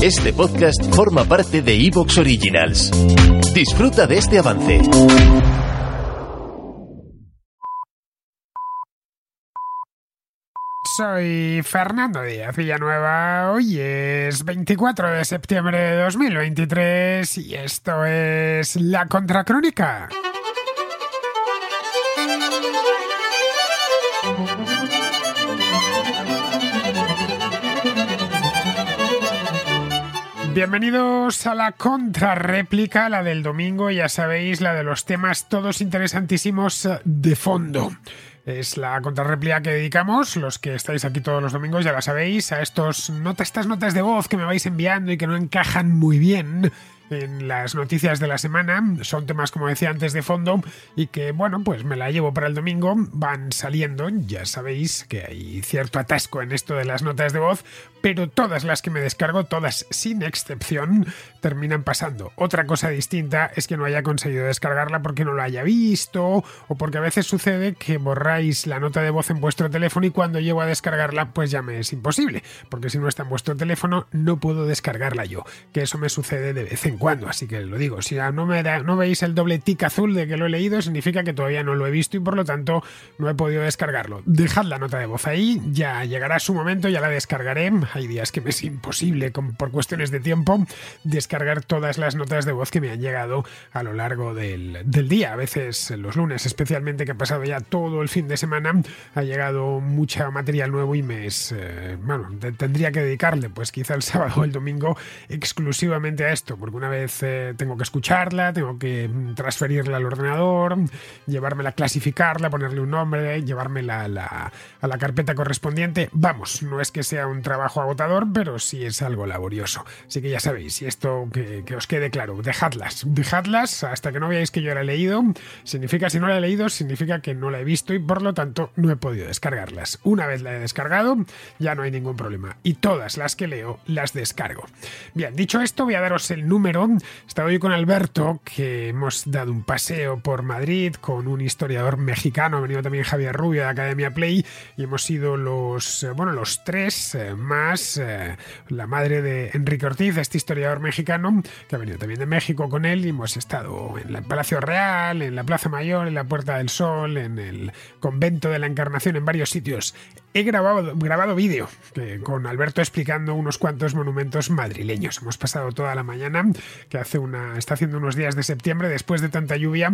Este podcast forma parte de Evox Originals. Disfruta de este avance. Soy Fernando Díaz Villanueva. Hoy es 24 de septiembre de 2023 y esto es La Contracrónica. Bienvenidos a la contrarréplica, la del domingo, ya sabéis, la de los temas todos interesantísimos de fondo. Es la contrarréplica que dedicamos, los que estáis aquí todos los domingos, ya la sabéis, a estos estas notas de voz que me vais enviando y que no encajan muy bien en las noticias de la semana. Son temas, como decía antes, de fondo y que, bueno, pues me la llevo para el domingo. Van saliendo, ya sabéis que hay cierto atasco en esto de las notas de voz, pero todas las que me descargo, todas sin excepción, terminan pasando. Otra cosa distinta es que no haya conseguido descargarla porque no la haya visto o porque a veces sucede que borráis la nota de voz en vuestro teléfono y cuando llego a descargarla pues ya me es imposible, porque si no está en vuestro teléfono no puedo descargarla yo, que eso me sucede de vez en cuando, así que lo digo, si no, veis el doble tic azul de que lo he leído, significa que todavía no lo he visto y por lo tanto no he podido descargarlo. Dejad la nota de voz ahí, ya llegará su momento, ya la descargaré hay días que me es imposible, por cuestiones de tiempo, descargar todas las notas de voz que me han llegado a lo largo del, día. A veces los lunes, especialmente que ha pasado ya todo el fin de semana, ha llegado mucha material nuevo y me es... Eh, bueno, tendría que dedicarle, pues quizá el sábado o el domingo, exclusivamente a esto, porque una vez eh, tengo que escucharla, tengo que mm, transferirla al ordenador, llevármela, clasificarla, ponerle un nombre, llevármela a la, a la carpeta correspondiente. Vamos, no es que sea un trabajo agotador, pero sí es algo laborioso. Así que ya sabéis, y esto que, os quede claro, dejadlas, dejadlas hasta que no veáis que yo la he leído. Significa, si no la he leído, significa que no la he visto y por lo tanto no he podido descargarlas. Una vez la he descargado, ya no hay ningún problema. Y todas las que leo las descargo. Bien, dicho esto, voy a daros el número. Estaba hoy con Alberto, que hemos dado un paseo por Madrid con un historiador mexicano, ha venido también Javier Rubio de Academia Play, y hemos sido los, eh, bueno, los tres eh, más eh, la madre de Enrique Ortiz, este historiador mexicano, que ha venido también de México con él y hemos estado en el Palacio Real, en la Plaza Mayor, en la Puerta del Sol, en el Convento de la Encarnación, en varios sitios. He grabado, grabado vídeo con Alberto explicando unos cuantos monumentos madrileños. Hemos pasado toda la mañana, que hace una, está haciendo unos días de septiembre, después de tanta lluvia,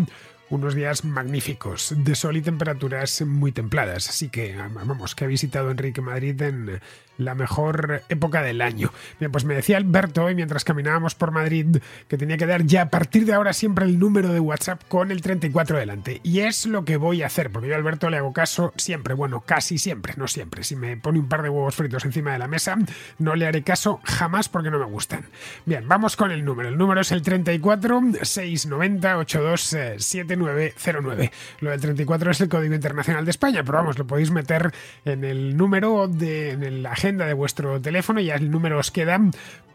unos días magníficos, de sol y temperaturas muy templadas. Así que, vamos, que ha visitado Enrique Madrid en la mejor época del año. Bien, pues me decía Alberto hoy mientras caminábamos por Madrid que tenía que dar ya a partir de ahora siempre el número de WhatsApp con el 34 delante. Y es lo que voy a hacer, porque yo a Alberto le hago caso siempre, bueno, casi siempre, no siempre. Si me pone un par de huevos fritos encima de la mesa, no le haré caso jamás porque no me gustan. Bien, vamos con el número. El número es el 34 690 82 7909. Lo del 34 es el Código Internacional de España, pero vamos, lo podéis meter en el número de en el agenda de vuestro teléfono, ya el número os queda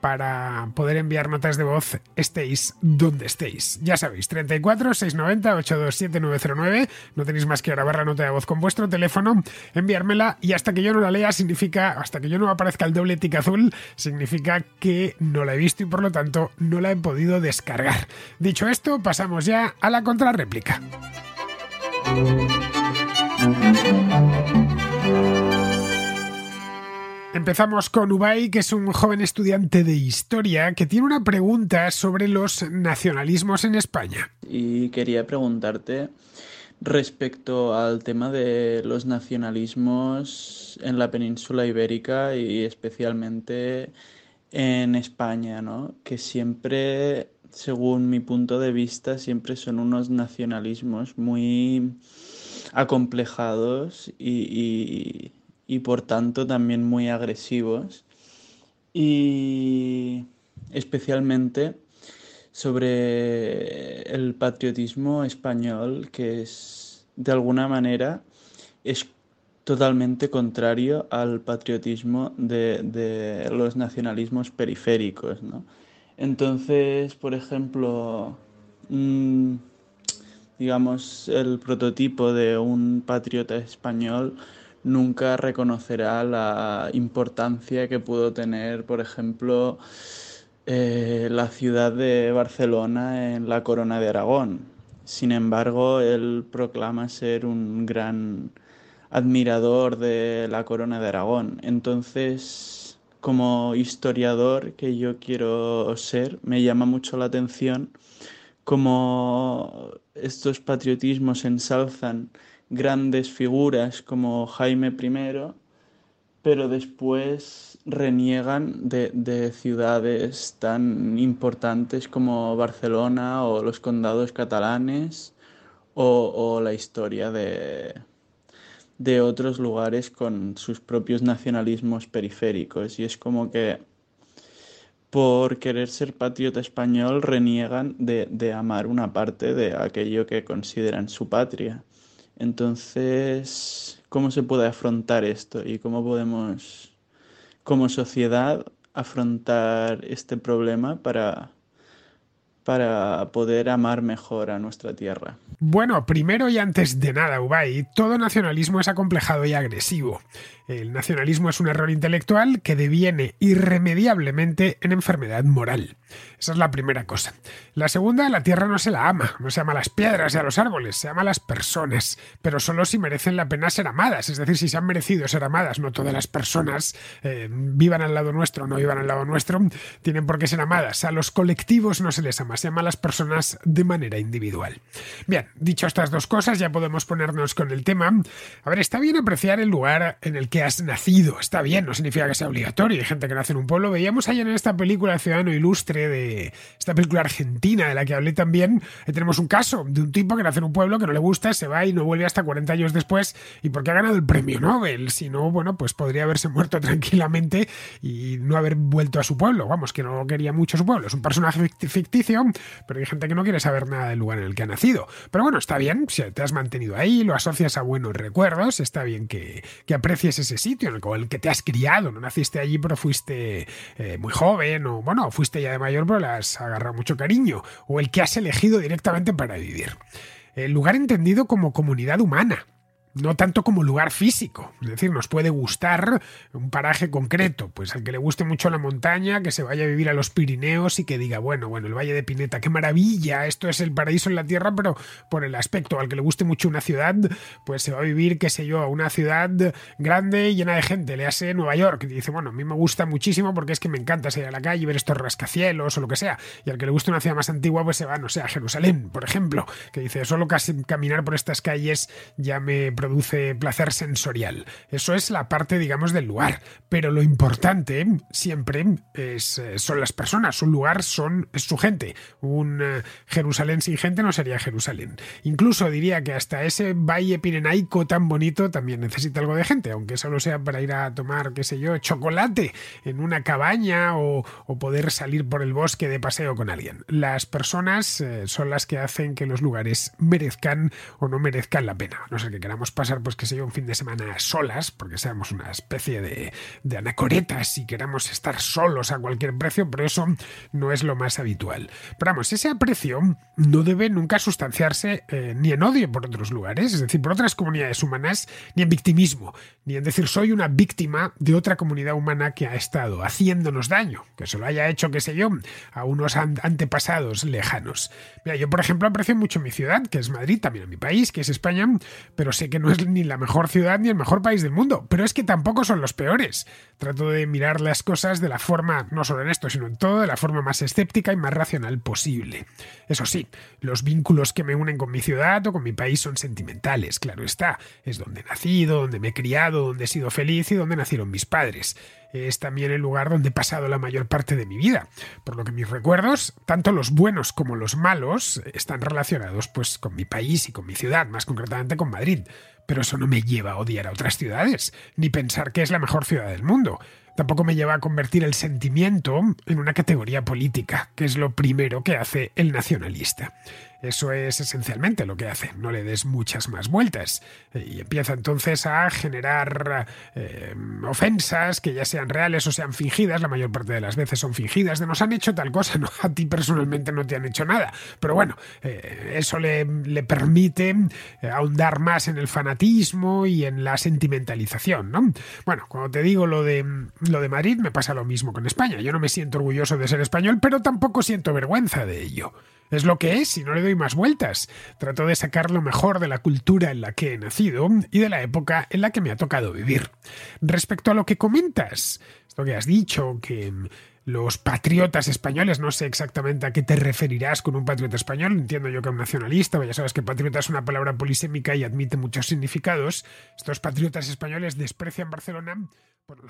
para poder enviar notas de voz estéis donde estéis. Ya sabéis, 34 690 827 909. No tenéis más que grabar la nota de voz con vuestro teléfono, enviármela y hasta que yo no la lea significa, hasta que yo no aparezca el doble tic azul, significa que no la he visto y por lo tanto no la he podido descargar. Dicho esto, pasamos ya a la contrarréplica. Empezamos con Ubay, que es un joven estudiante de historia que tiene una pregunta sobre los nacionalismos en España. Y quería preguntarte respecto al tema de los nacionalismos en la península ibérica y especialmente en España, ¿no? Que siempre, según mi punto de vista, siempre son unos nacionalismos muy acomplejados y y por tanto también muy agresivos y especialmente sobre el patriotismo español que es de alguna manera es totalmente contrario al patriotismo de, los nacionalismos periféricos. Entonces, por ejemplo, digamos, el prototipo de un patriota español nunca reconocerá la importancia que pudo tener, por ejemplo, eh, la ciudad de Barcelona en la corona de Aragón. Sin embargo, él proclama ser un gran admirador de la corona de Aragón. Entonces, como historiador que yo quiero ser, me llama mucho la atención cómo estos patriotismos ensalzan grandes figuras como Jaime I, pero después reniegan de, ciudades tan importantes como Barcelona o los condados catalanes o, la historia de, de otros lugares con sus propios nacionalismos periféricos. Y es como que por querer ser patriota español reniegan de, de amar una parte de aquello que consideran su patria. Entonces, ¿cómo se puede afrontar esto y cómo podemos, como sociedad, afrontar este problema para, para poder amar mejor a nuestra tierra? Bueno, primero y antes de nada, Ubay, todo nacionalismo es acomplejado y agresivo. El nacionalismo es un error intelectual que deviene irremediablemente en enfermedad moral. Esa es la primera cosa. La segunda, la tierra no se la ama, no se ama a las piedras y a los árboles, se ama a las personas, pero solo si merecen la pena ser amadas, es decir, si se han merecido ser amadas, no todas las personas, eh, vivan al lado nuestro o no vivan al lado nuestro, tienen por qué ser amadas. A los colectivos no se les ama, se ama a las personas de manera individual. Bien, dicho estas dos cosas, ya podemos ponernos con el tema. A ver, está bien apreciar el lugar en el que has nacido. Está bien, no significa que sea obligatorio. Hay gente que nace en un pueblo. Veíamos ayer en esta película Ciudadano Ilustre, de esta película argentina de la que hablé también, eh, tenemos un caso de un tipo que nace en un pueblo que no le gusta, se va y no vuelve hasta 40 años después. ¿Y porque ha ganado el premio Nobel? Si no, bueno, pues podría haberse muerto tranquilamente y no haber vuelto a su pueblo. Vamos, que no quería mucho su pueblo. Es un personaje ficticio, pero hay gente que no quiere saber nada del lugar en el que ha nacido. Pero bueno, está bien, si te has mantenido ahí, lo asocias a buenos recuerdos, está bien que, que aprecies ese sitio en el, que te has criado, no naciste allí pero fuiste eh, muy joven o bueno, fuiste ya de mayor pero le has agarrado mucho cariño o el que has elegido directamente para vivir. El lugar entendido como comunidad humana, no tanto como lugar físico. Es decir, nos puede gustar un paraje concreto, pues al que le guste mucho la montaña, que se vaya a vivir a los Pirineos y que diga, bueno, bueno, el Valle de Pineta, qué maravilla, esto es el paraíso en la tierra, pero por el aspecto, al que le guste mucho una ciudad, pues se va a vivir, qué sé yo, a una ciudad grande y llena de gente, le hace Nueva York, y dice, bueno, a mí me gusta muchísimo porque es que me encanta salir a la calle y ver estos rascacielos o lo que sea, y al que le guste una ciudad más antigua, pues se va, no sé, a Jerusalén, por ejemplo, que dice, solo casi caminar por estas calles ya me produce placer sensorial. Eso es la parte, digamos, del lugar. Pero lo importante siempre eh, son las personas. Un lugar son, su gente. Un eh, Jerusalén sin gente no sería Jerusalén. Incluso diría que hasta ese valle pirenaico tan bonito también necesita algo de gente, aunque solo sea para ir a tomar, qué sé yo, chocolate en una cabaña o, poder salir por el bosque de paseo con alguien. Las personas eh, son las que hacen que los lugares merezcan o no merezcan la pena. No sé que queramos pasar, pues que sea un fin de semana solas, porque seamos una especie de, de anacoretas y queramos estar solos a cualquier precio, pero eso no es lo más habitual. Pero vamos, ese aprecio no debe nunca sustanciarse eh, ni en odio por otros lugares, es decir, por otras comunidades humanas, ni en victimismo, ni en decir soy una víctima de otra comunidad humana que ha estado haciéndonos daño, que se lo haya hecho, qué sé yo, a unos antepasados lejanos. Mira, yo por ejemplo aprecio mucho mi ciudad, que es Madrid, también mi país, que es España, pero sé que no es ni la mejor ciudad ni el mejor país del mundo, pero es que tampoco son los peores. Trato de mirar las cosas de la forma, no solo en esto, sino en todo, de la forma más escéptica y más racional posible. Eso sí, los vínculos que me unen con mi ciudad o con mi país son sentimentales, claro está. Es donde he nacido, donde me he criado, donde he sido feliz y donde nacieron mis padres es también el lugar donde he pasado la mayor parte de mi vida, por lo que mis recuerdos, tanto los buenos como los malos, están relacionados pues con mi país y con mi ciudad, más concretamente con Madrid. Pero eso no me lleva a odiar a otras ciudades, ni pensar que es la mejor ciudad del mundo. Tampoco me lleva a convertir el sentimiento en una categoría política, que es lo primero que hace el nacionalista. Eso es esencialmente lo que hace, no le des muchas más vueltas. Y empieza entonces a generar eh, ofensas que ya sean reales o sean fingidas, la mayor parte de las veces son fingidas, de nos han hecho tal cosa, no, a ti personalmente no te han hecho nada. Pero bueno, eh, eso le, le permite eh, ahondar más en el fanatismo y en la sentimentalización, ¿no? Bueno, cuando te digo lo de, lo de Madrid, me pasa lo mismo con España. Yo no me siento orgulloso de ser español, pero tampoco siento vergüenza de ello. Es lo que es y no le doy más vueltas. Trato de sacar lo mejor de la cultura en la que he nacido y de la época en la que me ha tocado vivir. Respecto a lo que comentas, esto que has dicho, que los patriotas españoles, no sé exactamente a qué te referirás con un patriota español, entiendo yo que un nacionalista, ya sabes que patriota es una palabra polisémica y admite muchos significados. Estos patriotas españoles desprecian Barcelona, pues no